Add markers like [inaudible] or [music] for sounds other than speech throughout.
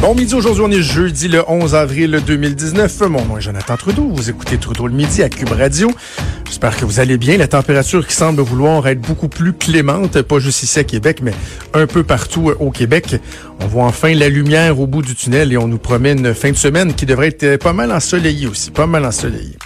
Bon midi, aujourd'hui on est jeudi le 11 avril 2019. Mon nom est Jonathan Trudeau, vous écoutez Trudeau le midi à Cube Radio. J'espère que vous allez bien. La température qui semble vouloir être beaucoup plus clémente, pas juste ici à Québec, mais un peu partout au Québec. On voit enfin la lumière au bout du tunnel et on nous promet une fin de semaine qui devrait être pas mal ensoleillée aussi, pas mal ensoleillée.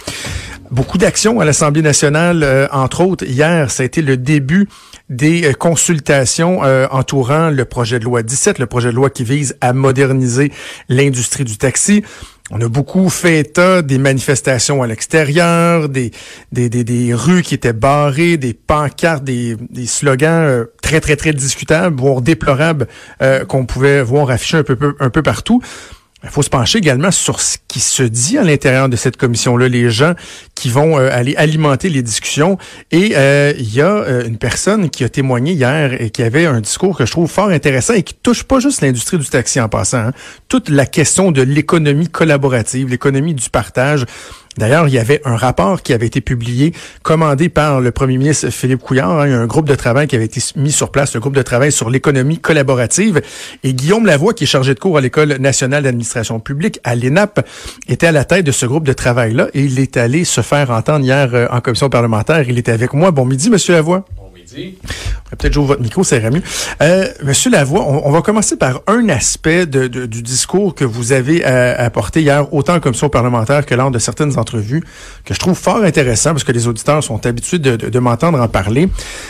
Beaucoup d'actions à l'Assemblée nationale, euh, entre autres. Hier, ça a été le début des euh, consultations euh, entourant le projet de loi 17, le projet de loi qui vise à moderniser l'industrie du taxi. On a beaucoup fait état des manifestations à l'extérieur, des, des, des, des, rues qui étaient barrées, des pancartes, des, des slogans très, très, très discutables, voire déplorables qu'on pouvait voir affichés un peu, un peu partout. Il faut se pencher également sur ce qui se dit à l'intérieur de cette commission-là, les gens qui vont euh, aller alimenter les discussions. Et euh, il y a euh, une personne qui a témoigné hier et qui avait un discours que je trouve fort intéressant et qui touche pas juste l'industrie du taxi en passant, hein. toute la question de l'économie collaborative, l'économie du partage. D'ailleurs, il y avait un rapport qui avait été publié, commandé par le premier ministre Philippe Couillard. Hein, il un groupe de travail qui avait été mis sur place, le groupe de travail sur l'économie collaborative. Et Guillaume Lavoie, qui est chargé de cours à l'École nationale d'administration publique, à l'ENAP, était à la tête de ce groupe de travail-là. Et il est allé se faire entendre hier euh, en commission parlementaire. Il était avec moi. Bon midi, Monsieur Lavoie. Peut-être j'ouvre votre micro, ça irait mieux. Euh, Monsieur Lavoie, on, va commencer par un aspect du discours que vous avez euh, apporté hier, autant en commission parlementaire que lors de certaines entrevues, que je trouve fort intéressant parce que les auditeurs sont habitués de, m'entendre en parler.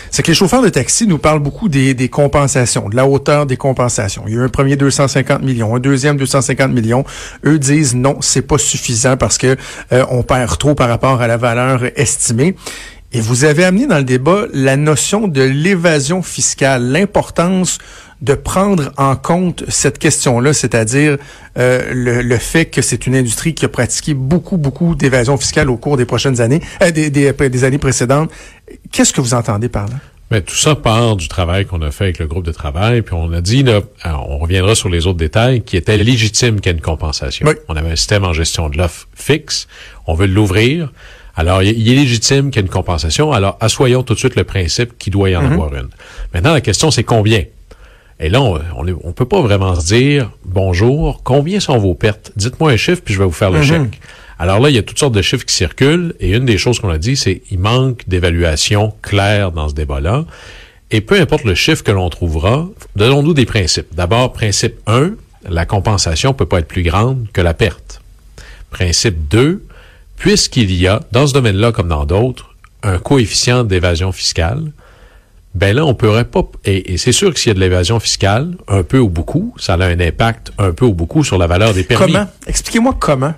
C'est que les chauffeurs de taxi nous parlent beaucoup des, des, compensations, de la hauteur des compensations. Il y a eu un premier 250 millions, un deuxième 250 millions. Eux disent non, c'est pas suffisant parce que euh, on perd trop par rapport à la valeur estimée. Et vous avez amené dans le débat la notion de l'évasion fiscale, l'importance de prendre en compte cette question-là, c'est-à-dire euh, le, fait que c'est une industrie qui a pratiqué beaucoup, beaucoup d'évasion fiscale au cours des prochaines années, euh, des, des, des, années précédentes. Qu'est-ce que vous entendez par là? Mais tout ça part du travail qu'on a fait avec le groupe de travail, puis on a dit, là, on reviendra sur les autres détails, qui était légitime qu'il y ait une compensation. On avait un système en gestion de l'offre fixe, on veut l'ouvrir. Alors, il est légitime qu'il y ait une compensation. Alors, assoyons tout de suite le principe qu'il doit y en mhm. avoir une. Maintenant, la question, c'est combien? Et là, on ne peut pas vraiment se dire, bonjour, combien sont vos pertes? Dites-moi un chiffre, puis je vais vous faire le mhm. chèque. Alors là, il y a toutes sortes de chiffres qui circulent, et une des choses qu'on a dit, c'est il manque d'évaluation claire dans ce débat-là. Et peu importe le chiffre que l'on trouvera, donnons-nous des principes. D'abord, principe 1, la compensation peut pas être plus grande que la perte. Principe 2, puisqu'il y a, dans ce domaine-là comme dans d'autres, un coefficient d'évasion fiscale, ben là, on pourrait pas... Et, c'est sûr que s'il y a de l'évasion fiscale, un peu ou beaucoup, ça a un impact un peu ou beaucoup sur la valeur des permis. Comment? Expliquez-moi comment.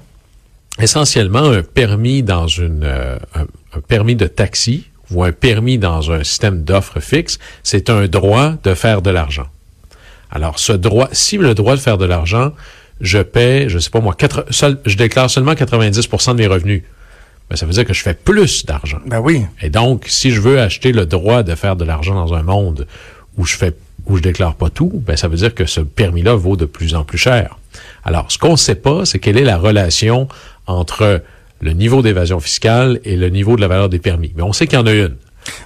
Essentiellement, un permis dans une... Euh, un, permis de taxi ou un permis dans un système d'offres fixe, c'est un droit de faire de l'argent. Alors, ce droit, si le droit de faire de l'argent je paie, je sais pas moi, je déclare seulement 90% de mes revenus. Ben, ça veut dire que je fais plus d'argent. Ben oui. Et donc, si je veux acheter le droit de faire de l'argent dans un monde où je fais où je déclare pas tout, ben ça veut dire que ce permis-là vaut de plus en plus cher. Alors, ce qu'on ne sait pas, c'est quelle est la relation entre le niveau d'évasion fiscale et le niveau de la valeur des permis. Mais on sait qu'il y en a une.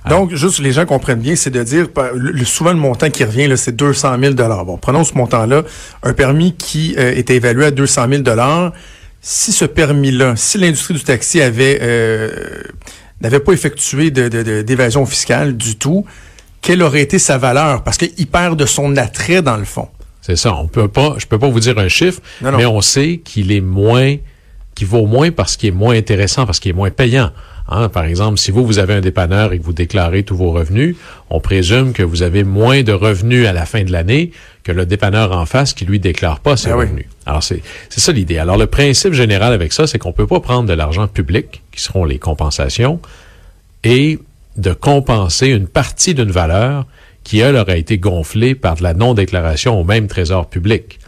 Donc, juste les gens comprennent bien, c'est de dire, le, souvent le montant qui revient, c'est 200 000 Bon, prenons ce montant-là, un permis qui euh, était évalué à 200 000 Si ce permis-là, si l'industrie du taxi avait euh, n'avait pas effectué d'évasion de, fiscale du tout, quelle aurait été sa valeur? Parce qu'il perd de son attrait dans le fond. C'est ça. On peut pas, je peux pas vous dire un chiffre, mais on sait qu'il est moins, qu'il vaut moins parce qu'il est moins intéressant, parce qu'il est moins payant. Hein, par exemple, si vous, vous avez un dépanneur et que vous déclarez tous vos revenus, on présume que vous avez moins de revenus à la fin de l'année que le dépanneur en face qui lui déclare pas ses Ah oui. revenus. Alors, c'est c'est ça l'idée. Alors, le principe général avec ça, c'est qu'on peut pas prendre de l'argent public, qui seront les compensations, et de compenser une partie d'une valeur qui, elle, aurait été gonflée par de la non-déclaration au même trésor public.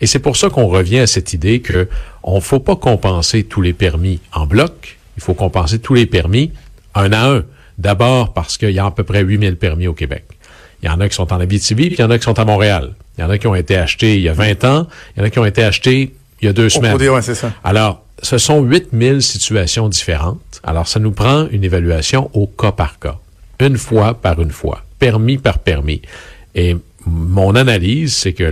Et c'est pour ça qu'on revient à cette idée que on faut pas compenser tous les permis en bloc, il faut compenser tous les permis un à un. D'abord parce qu'il y a à peu près 8000 permis au Québec. Il y en a qui sont en Abitibi, puis il y en a qui sont à Montréal. Il y en a qui ont été achetés il y a 20 ans, il y en a qui ont été achetés il y a deux Au semaines. cours des- ouais, c'est ça. Alors, ce sont 8000 situations différentes. Alors, ça nous prend une évaluation au cas par cas, une fois par une fois, permis par permis. Et mon analyse, c'est que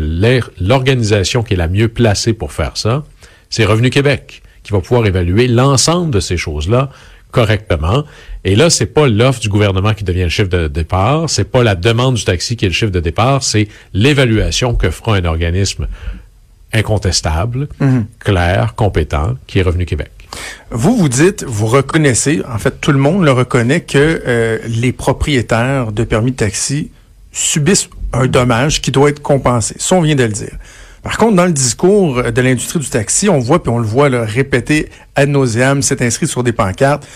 l'organisation qui est la mieux placée pour faire ça, c'est Revenu Québec, qui va pouvoir évaluer l'ensemble de ces choses-là correctement. Et là, c'est pas l'offre du gouvernement qui devient le chiffre de départ, c'est pas la demande du taxi qui est le chiffre de départ, c'est l'évaluation que fera un organisme incontestable, clair, compétent, qui est Revenu Québec. Vous, vous dites, vous reconnaissez, en fait, tout le monde le reconnaît, que euh, les propriétaires de permis de taxi subissent un dommage qui doit être compensé. Ça, on vient de le dire. Par contre, dans le discours de l'industrie du taxi, on voit, puis on le voit là, répété ad nauseam, c'est inscrit sur des pancartes.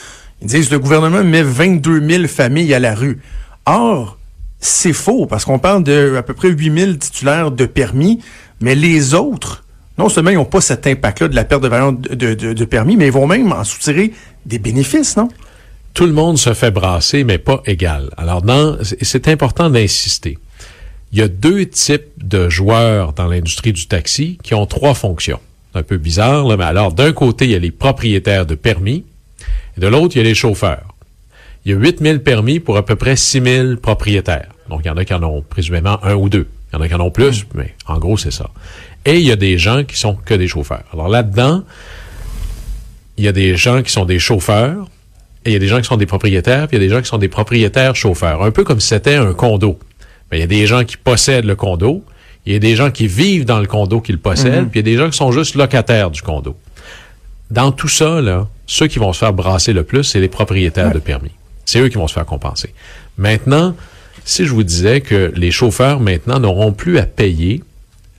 Ils disent le gouvernement met 22 000 familles à la rue. Or, c'est faux, parce qu'on parle de à peu près 8 000 titulaires de permis, mais les autres, non seulement ils n'ont pas cet impact-là de la perte de valeur de, de- permis, mais ils vont même en soutirer des bénéfices, non? Tout le monde se fait brasser, mais pas égal. Alors, dans, c'est important d'insister. Il y a deux types de joueurs dans l'industrie du taxi qui ont trois fonctions. C'est un peu bizarre, là, mais alors, d'un côté, il y a les propriétaires de permis, et de l'autre, il y a les chauffeurs. Il y a 8000 permis pour à peu près 6000 propriétaires. Donc, il y en a qui en ont présumément un ou deux. Il y en a qui en ont plus, mais en gros, c'est ça. Et il y a des gens qui sont que des chauffeurs. Alors là-dedans, il y a des gens qui sont des chauffeurs, et il y a des gens qui sont des propriétaires, puis il y a des gens qui sont des propriétaires chauffeurs. Un peu comme si c'était un condo. Il y a des gens qui possèdent le condo, il y a des gens qui vivent dans le condo qu'ils possèdent, puis il y a des gens qui sont juste locataires du condo. Dans tout ça, là, ceux qui vont se faire brasser le plus, c'est les propriétaires de permis. C'est eux qui vont se faire compenser. Maintenant, si je vous disais que les chauffeurs, maintenant, n'auront plus à payer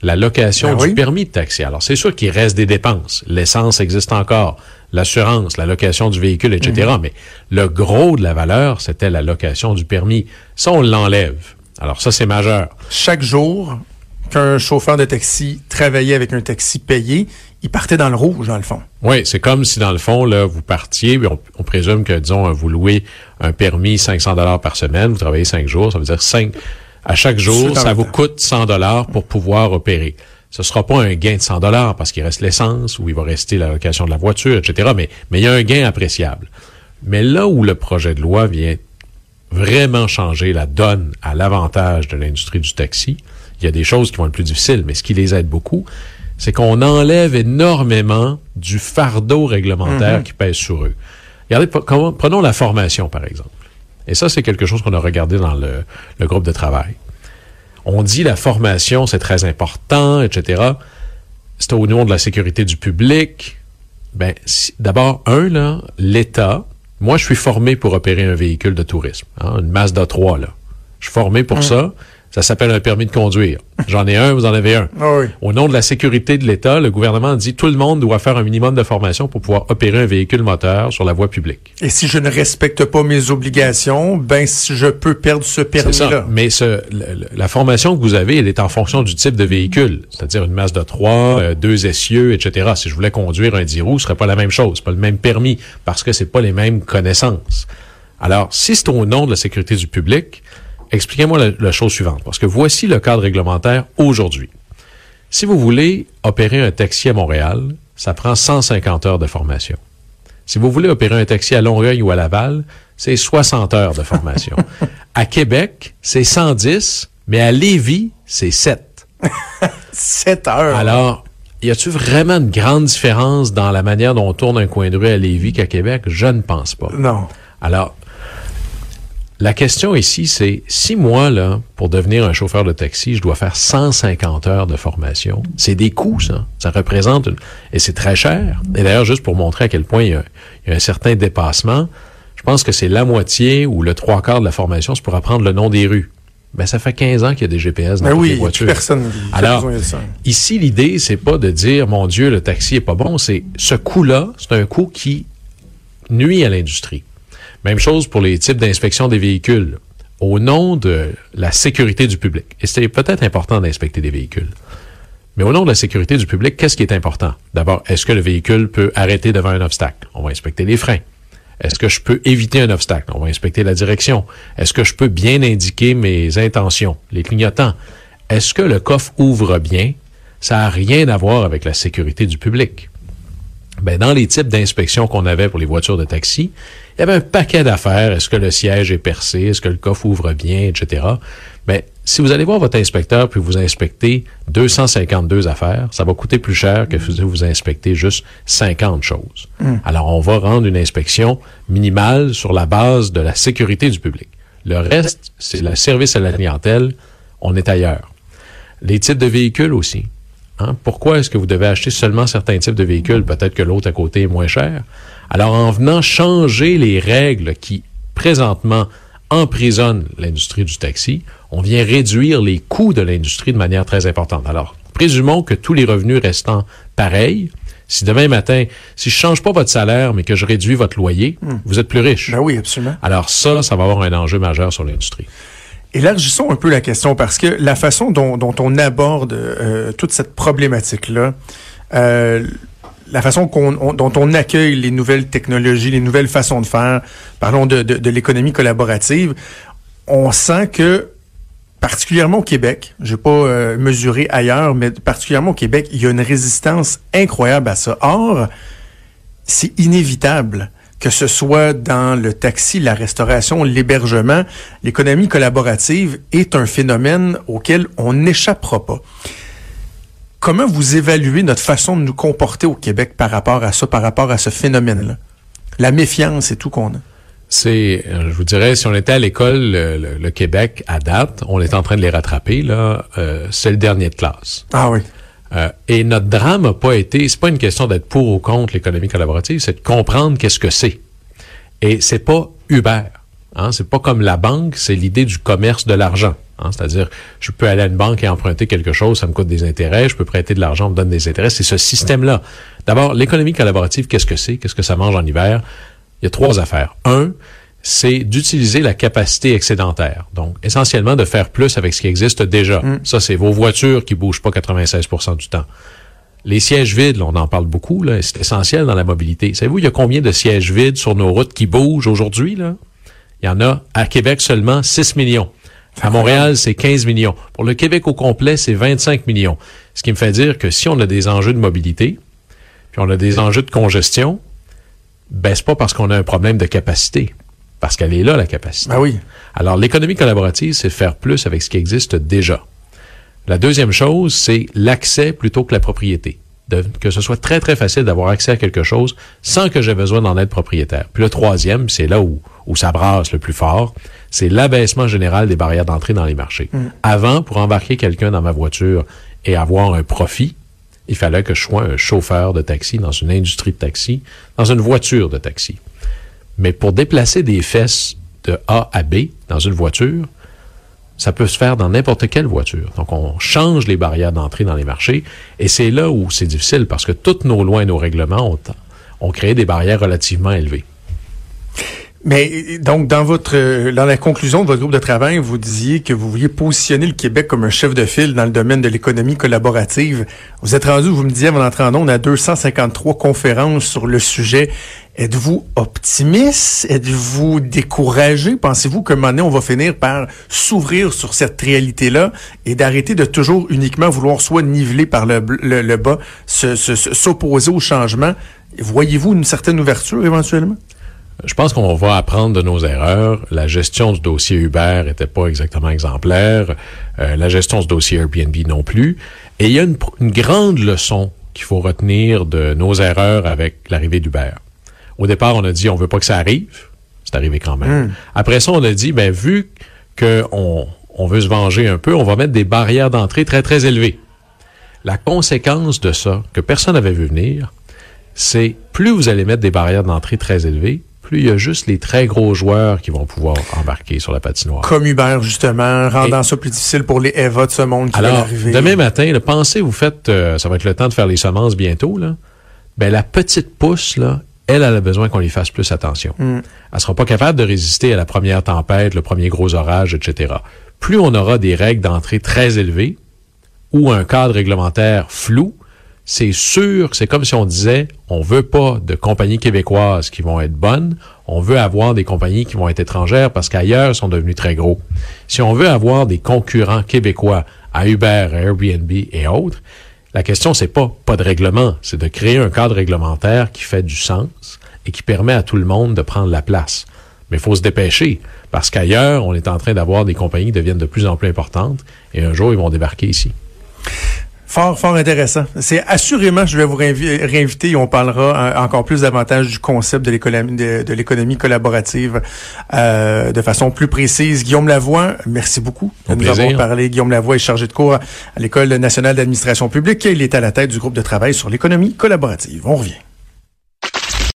la location Ben du oui. permis de taxi. Alors, c'est sûr qu'il reste des dépenses. L'essence existe encore, l'assurance, la location du véhicule, etc. Mhm. Mais le gros de la valeur, c'était la location du permis. Ça, on l'enlève. Alors, ça, c'est majeur. Chaque jour qu'un chauffeur de taxi travaillait avec un taxi payé, il partait dans le rouge, dans le fond. Oui, c'est comme si dans le fond, là, vous partiez, on, on présume que, disons, vous louez un permis 500 dollars par semaine, vous travaillez cinq jours, ça veut dire cinq, à chaque jour, ça vous coûte 100 dollars pour pouvoir opérer. Ce sera pas un gain de 100 dollars parce qu'il reste l'essence ou il va rester la location de la voiture, etc. Mais, mais il y a un gain appréciable. Mais là où le projet de loi vient vraiment changer la donne à l'avantage de l'industrie du taxi, il y a des choses qui vont être plus difficiles, mais ce qui les aide beaucoup, c'est qu'on enlève énormément du fardeau réglementaire qui pèse sur eux. Regardez, prenons la formation, par exemple. Et ça, c'est quelque chose qu'on a regardé dans le, le groupe de travail. On dit la formation, c'est très important, etc. C'est au nom de la sécurité du public. Ben, si- d'abord, un, là, l'État, moi, je suis formé pour opérer un véhicule de tourisme, hein, une Mazda 3, là. Je suis formé pour ça. Ça s'appelle un permis de conduire. J'en ai un, vous en avez un. Ah oui. Au nom de la sécurité de l'État, le gouvernement dit tout le monde doit faire un minimum de formation pour pouvoir opérer un véhicule moteur sur la voie publique. Et si je ne respecte pas mes obligations, ben si je peux perdre ce permis-là. Mais ce, la formation que vous avez, elle est en fonction du type de véhicule. C'est-à-dire une masse de 3, euh, deux essieux, etc. Si je voulais conduire un 10 roues, ce serait pas la même chose. Pas le même permis parce que c'est pas les mêmes connaissances. Alors, si c'est au nom de la sécurité du public, expliquez-moi la, la chose suivante. Parce que voici le cadre réglementaire aujourd'hui. Si vous voulez opérer un taxi à Montréal, ça prend 150 heures de formation. Si vous voulez opérer un taxi à Longueuil ou à Laval, c'est 60 heures de formation. [laughs] à Québec, c'est 110, mais à Lévis, c'est 7. 7 [laughs] heures. Alors, y a-tu vraiment une grande différence dans la manière dont on tourne un coin de rue à Lévis qu'à Québec? Je ne pense pas. Non. Alors, la question ici, c'est si moi, là, pour devenir un chauffeur de taxi, je dois faire 150 heures de formation, c'est des coûts, ça. Ça représente, une- et c'est très cher. Et d'ailleurs, juste pour montrer à quel point il y a, il y a un certain dépassement, Je pense que c'est la moitié ou le trois quarts de la formation, c'est pour apprendre le nom des rues. Ben, ça fait 15 ans qu'il y a des GPS dans Ben toutes oui, les voitures. personne Alors, besoin de ça. ici, l'idée, c'est pas de dire, mon Dieu, le taxi est pas bon. C'est ce coût-là, c'est un coût qui nuit à l'industrie. Même chose pour les types d'inspection des véhicules. Au nom de la sécurité du public. Et c'est peut-être important d'inspecter des véhicules. Mais au nom de la sécurité du public, qu'est-ce qui est important? D'abord, est-ce que le véhicule peut arrêter devant un obstacle? On va inspecter les freins. Est-ce que je peux éviter un obstacle? On va inspecter la direction. Est-ce que je peux bien indiquer mes intentions, les clignotants? Est-ce que le coffre ouvre bien? Ça n'a rien à voir avec la sécurité du public. Ben, dans les types d'inspection qu'on avait pour les voitures de taxi, il y avait un paquet d'affaires. Est-ce que le siège est percé? Est-ce que le coffre ouvre bien, etc. Mais si vous allez voir votre inspecteur puis vous inspectez 252 affaires, ça va coûter plus cher que si vous inspectez juste 50 choses. Alors, on va rendre une inspection minimale sur la base de la sécurité du public. Le reste, c'est le service à la clientèle. On est ailleurs. Les types de véhicules aussi. Hein? Pourquoi est-ce que vous devez acheter seulement certains types de véhicules? Peut-être que l'autre à côté est moins cher. Alors, en venant changer les règles qui, présentement, emprisonnent l'industrie du taxi, on vient réduire les coûts de l'industrie de manière très importante. Alors, présumons que tous les revenus restant pareils, si demain matin, si je change pas votre salaire, mais que je réduis votre loyer, vous êtes plus riche. Ben oui, absolument. Alors ça, ça va avoir un enjeu majeur sur l'industrie. Élargissons un peu la question parce que la façon dont, dont on aborde euh, toute cette problématique-là, euh, la façon qu'on, on- dont on accueille les nouvelles technologies, les nouvelles façons de faire, parlons de, de, de l'économie collaborative, on sent que particulièrement au Québec, je vais pas euh, mesurer ailleurs, mais particulièrement au Québec, il y a une résistance incroyable à ça. Or, c'est inévitable que ce soit dans le taxi, la restauration, l'hébergement, l'économie collaborative est un phénomène auquel on n'échappera pas. Comment vous évaluez notre façon de nous comporter au Québec par rapport à ça, par rapport à ce phénomène-là? La méfiance et tout qu'on a. C'est, euh, je vous dirais, si on était à l'école, le, le- le Québec, à date, on est en train de les rattraper, là, euh, c'est le dernier de classe. Ah oui. Euh, et notre drame n'a pas été, c'est pas une question d'être pour ou contre l'économie collaborative, c'est de comprendre qu'est-ce que c'est. Et c'est pas Uber. Hein, c'est pas comme la banque, c'est l'idée du commerce de l'argent. Hein, C'est-à-dire, je peux aller à une banque et emprunter quelque chose, ça me coûte des intérêts, je peux prêter de l'argent, on me donne des intérêts. C'est ce système-là. D'abord, l'économie collaborative, qu'est-ce que c'est? Qu'est-ce que ça mange en hiver? Il y a trois affaires. Un, c'est d'utiliser la capacité excédentaire. Donc, essentiellement, de faire plus avec ce qui existe déjà. Ça, c'est vos voitures qui bougent pas 96% du temps. Les sièges vides, là, on en parle beaucoup, là, c'est essentiel dans la mobilité. Savez-vous, il y a combien de sièges vides sur nos routes qui bougent aujourd'hui? Là? Il y en a à Québec seulement 6 millions. À Montréal, c'est 15 millions. Pour le Québec au complet, c'est 25 millions. Ce qui me fait dire que si on a des enjeux de mobilité, puis on a des enjeux de congestion, ben c'est pas parce qu'on a un problème de capacité, parce qu'elle est là, la capacité. Ah oui. Alors, l'économie collaborative, c'est faire plus avec ce qui existe déjà. La deuxième chose, c'est l'accès plutôt que la propriété. De- que ce soit très, très facile d'avoir accès à quelque chose sans que j'ai besoin d'en être propriétaire. Puis le troisième, c'est là où, où ça brasse le plus fort, c'est l'abaissement général des barrières d'entrée dans les marchés. Avant, pour embarquer quelqu'un dans ma voiture et avoir un profit, il fallait que je sois un chauffeur de taxi dans une industrie de taxi, dans une voiture de taxi. Mais pour déplacer des fesses de A à B dans une voiture, ça peut se faire dans n'importe quelle voiture. Donc, on change les barrières d'entrée dans les marchés et c'est là où c'est difficile parce que toutes nos lois et nos règlements ont, créé des barrières relativement élevées. Mais donc, dans votre dans la conclusion de votre groupe de travail, vous disiez que vous vouliez positionner le Québec comme un chef de file dans le domaine de l'économie collaborative. Vous êtes rendu, vous me disiez avant d'entrer en ondes, à 253 conférences sur le sujet. Êtes-vous optimiste? Êtes-vous découragé? Pensez-vous qu'à un moment donné, on va finir par s'ouvrir sur cette réalité-là et d'arrêter de toujours uniquement vouloir soit niveler par le, bas, se- se- se- s'opposer au changement? Voyez-vous une certaine ouverture éventuellement? Je pense qu'on va apprendre de nos erreurs. La gestion du dossier Uber était pas exactement exemplaire. Euh, la gestion du dossier Airbnb non plus. Et il y a une grande leçon qu'il faut retenir de nos erreurs avec l'arrivée d'Uber. Au départ, on a dit on veut pas que ça arrive. C'est arrivé quand même. Après ça, on a dit ben vu qu'on on veut se venger un peu, on va mettre des barrières d'entrée très très élevées. La conséquence de ça, que personne n'avait vu venir, c'est plus vous allez mettre des barrières d'entrée très élevées, plus il y a juste les très gros joueurs qui vont pouvoir embarquer sur la patinoire. Comme Uber, justement, rendant ça plus difficile pour les Eva de ce monde qui Alors, veulent arriver. demain matin, là, pensez, vous faites, euh, ça va être le temps de faire les semences bientôt, là. Ben, la petite pousse, là, elle, elle a besoin qu'on lui fasse plus attention. Elle sera pas capable de résister à la première tempête, le premier gros orage, etc. Plus on aura des règles d'entrée très élevées ou un cadre réglementaire flou, c'est sûr que c'est comme si on disait, on veut pas de compagnies québécoises qui vont être bonnes, on veut avoir des compagnies qui vont être étrangères parce qu'ailleurs, sont devenus très gros. Si on veut avoir des concurrents québécois à Uber, à Airbnb et autres, la question, c'est pas pas de règlement, c'est de créer un cadre réglementaire qui fait du sens et qui permet à tout le monde de prendre la place. Mais il faut se dépêcher, parce qu'ailleurs, on est en train d'avoir des compagnies qui deviennent de plus en plus importantes, et un jour, ils vont débarquer ici. Fort, fort intéressant. C'est assurément, je vais vous réinvi- réinviter et on parlera euh, encore plus davantage du concept de l'économie de, de l'économie collaborative euh, de façon plus précise. Guillaume Lavoie, merci beaucoup de Au nous plaisir. avoir parlé. Guillaume Lavoie est chargé de cours à l'École nationale d'administration publique. Il est à la tête du groupe de travail sur l'économie collaborative. On revient.